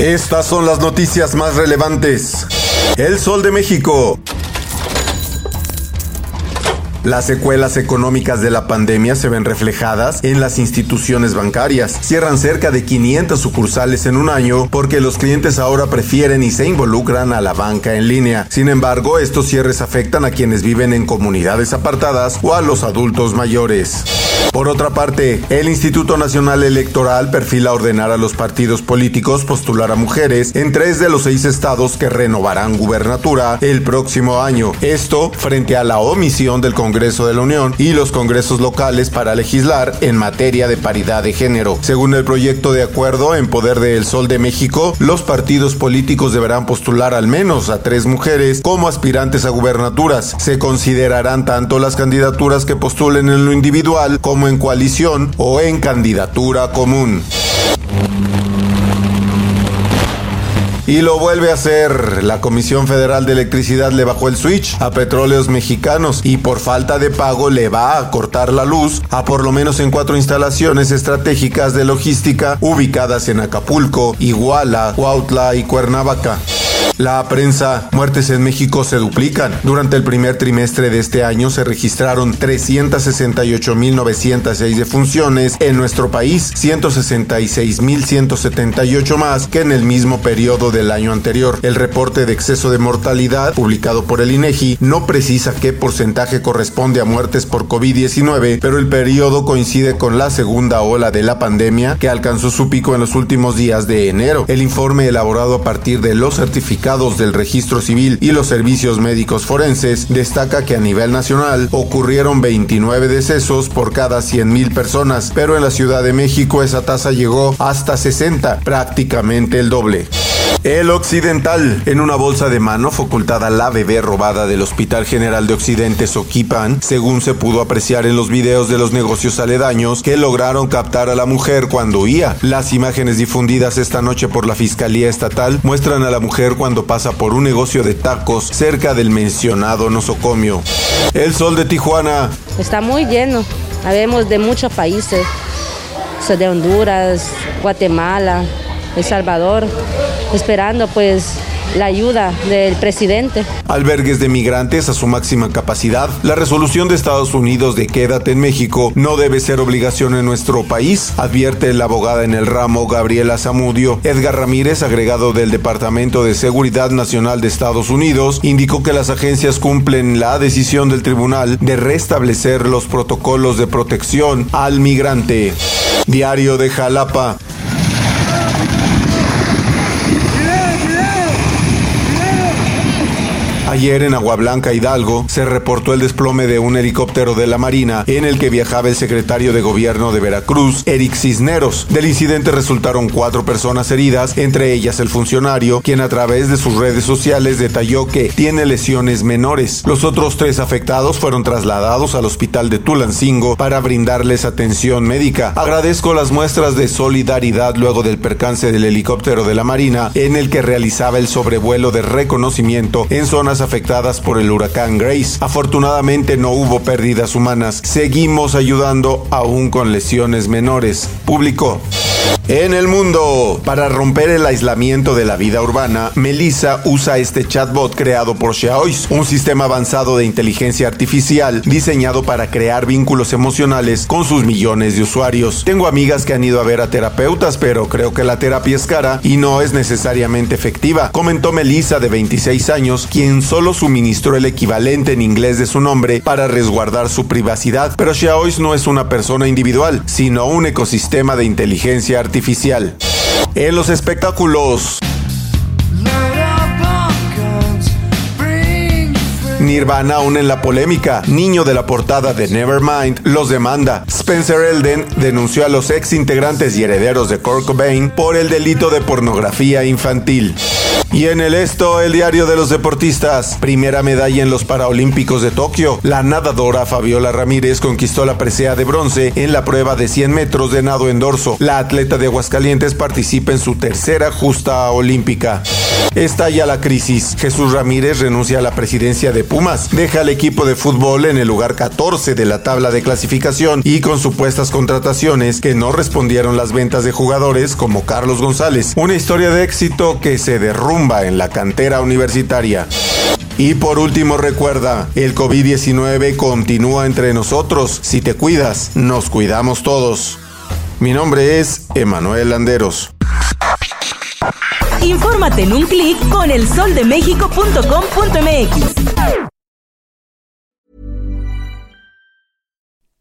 Estas son las noticias más relevantes. El Sol de México. Las secuelas económicas de la pandemia se ven reflejadas en las instituciones bancarias. Cierran cerca de 500 sucursales en un año porque los clientes ahora prefieren y se involucran a la banca en línea. Sin embargo, estos cierres afectan a quienes viven en comunidades apartadas o a los adultos mayores. Por otra parte, el Instituto Nacional Electoral perfila ordenar a los partidos políticos postular a mujeres en tres de los seis estados que renovarán gubernatura el próximo año. Esto frente a la omisión del Congreso de la Unión y los congresos locales para legislar en materia de paridad de género. Según el proyecto de acuerdo en poder de El Sol de México, los partidos políticos deberán postular al menos a tres mujeres como aspirantes a gubernaturas. Se considerarán tanto las candidaturas que postulen en lo individual como en coalición o en candidatura común. Y lo vuelve a hacer. La Comisión Federal de Electricidad le bajó el switch a petróleos mexicanos y por falta de pago le va a cortar la luz a por lo menos en cuatro instalaciones estratégicas de logística ubicadas en Acapulco, Iguala, Cuautla y Cuernavaca. La prensa, muertes en México se duplican. Durante el primer trimestre de este año se registraron 368.906 defunciones en nuestro país, 166.178 más que en el mismo periodo del año anterior. El reporte de exceso de mortalidad, publicado por el INEGI, no precisa qué porcentaje corresponde a muertes por COVID-19, pero el periodo coincide con la segunda ola de la pandemia que alcanzó su pico en los últimos días de enero. El informe elaborado a partir de los certificados del registro civil y los servicios médicos forenses destaca que a nivel nacional ocurrieron 29 decesos por cada 100.000 personas, pero en la Ciudad de México esa tasa llegó hasta 60, prácticamente el doble. El Occidental. En una bolsa de mano fue ocultada la bebé robada del Hospital General de Occidente Soquipan, según se pudo apreciar en los videos de los negocios aledaños que lograron captar a la mujer cuando huía. Las imágenes difundidas esta noche por la Fiscalía Estatal muestran a la mujer cuando pasa por un negocio de tacos cerca del mencionado nosocomio. El sol de Tijuana. Está muy lleno. Habemos de muchos países, de Honduras, Guatemala, El Salvador, esperando pues la ayuda del presidente. Albergues de migrantes a su máxima capacidad. La resolución de Estados Unidos de quédate en México no debe ser obligación en nuestro país, advierte la abogada en el ramo Gabriela Zamudio. Edgar Ramírez, agregado del Departamento de Seguridad Nacional de Estados Unidos, indicó que las agencias cumplen la decisión del tribunal de restablecer los protocolos de protección al migrante. Diario de Jalapa. Ayer en Agua Blanca, Hidalgo, se reportó el desplome de un helicóptero de la Marina en el que viajaba el secretario de gobierno de Veracruz, Eric Cisneros. Del incidente resultaron cuatro personas heridas, entre ellas el funcionario, quien a través de sus redes sociales detalló que tiene lesiones menores. Los otros tres afectados fueron trasladados al hospital de Tulancingo para brindarles atención médica. Agradezco las muestras de solidaridad luego del percance del helicóptero de la Marina en el que realizaba el sobrevuelo de reconocimiento en zonas afectadas por el huracán Grace. Afortunadamente no hubo pérdidas humanas. Seguimos ayudando aún con lesiones menores. Publicó. En el mundo, para romper el aislamiento de la vida urbana, Melissa usa este chatbot creado por Xiaois, un sistema avanzado de inteligencia artificial diseñado para crear vínculos emocionales con sus millones de usuarios. Tengo amigas que han ido a ver a terapeutas, pero creo que la terapia es cara y no es necesariamente efectiva, comentó Melissa de 26 años, quien solo suministró el equivalente en inglés de su nombre para resguardar su privacidad. Pero Xiaois no es una persona individual, sino un ecosistema de inteligencia artificial. En los espectáculos. Nirvana aún en la polémica. Niño de la portada de Nevermind los demanda. Spencer Elden denunció a los ex integrantes y herederos de Kurt Cobain por el delito de pornografía infantil. Y en el esto, el diario de los deportistas. Primera medalla en los Paralímpicos de Tokio. La nadadora Fabiola Ramírez conquistó la presea de bronce en la prueba de 100 metros de nado en dorso. La atleta de Aguascalientes participa en su tercera justa olímpica. Estalla la crisis. Jesús Ramírez renuncia a la presidencia de Pumas. Deja al equipo de fútbol en el lugar 14 de la tabla de clasificación y con supuestas contrataciones que no respondieron las ventas de jugadores como Carlos González. Una historia de éxito que se derrumba en la cantera universitaria. Y por último recuerda, el COVID-19 continúa entre nosotros. Si te cuidas, nos cuidamos todos. Mi nombre es Emanuel Landeros. Infórmate en un clic con elsoldemexico.com.mx.